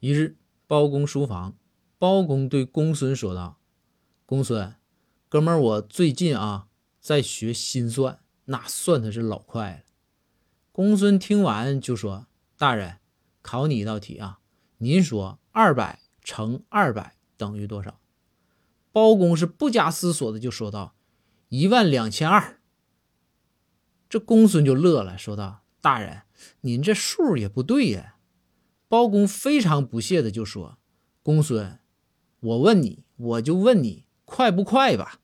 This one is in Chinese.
一日，包公书房，包公对公孙说道：“公孙，哥们儿，我最近啊在学心算，那算的是老快了。”公孙听完就说：“大人，考你一道题啊，您说二百乘二百等于多少？”包公是不加思索的就说道：“一万两千二。”这公孙就乐了，说道：“大人，您这数也不对呀。”包公非常不屑的就说：“公孙，我问你，我就问你，快不快吧？”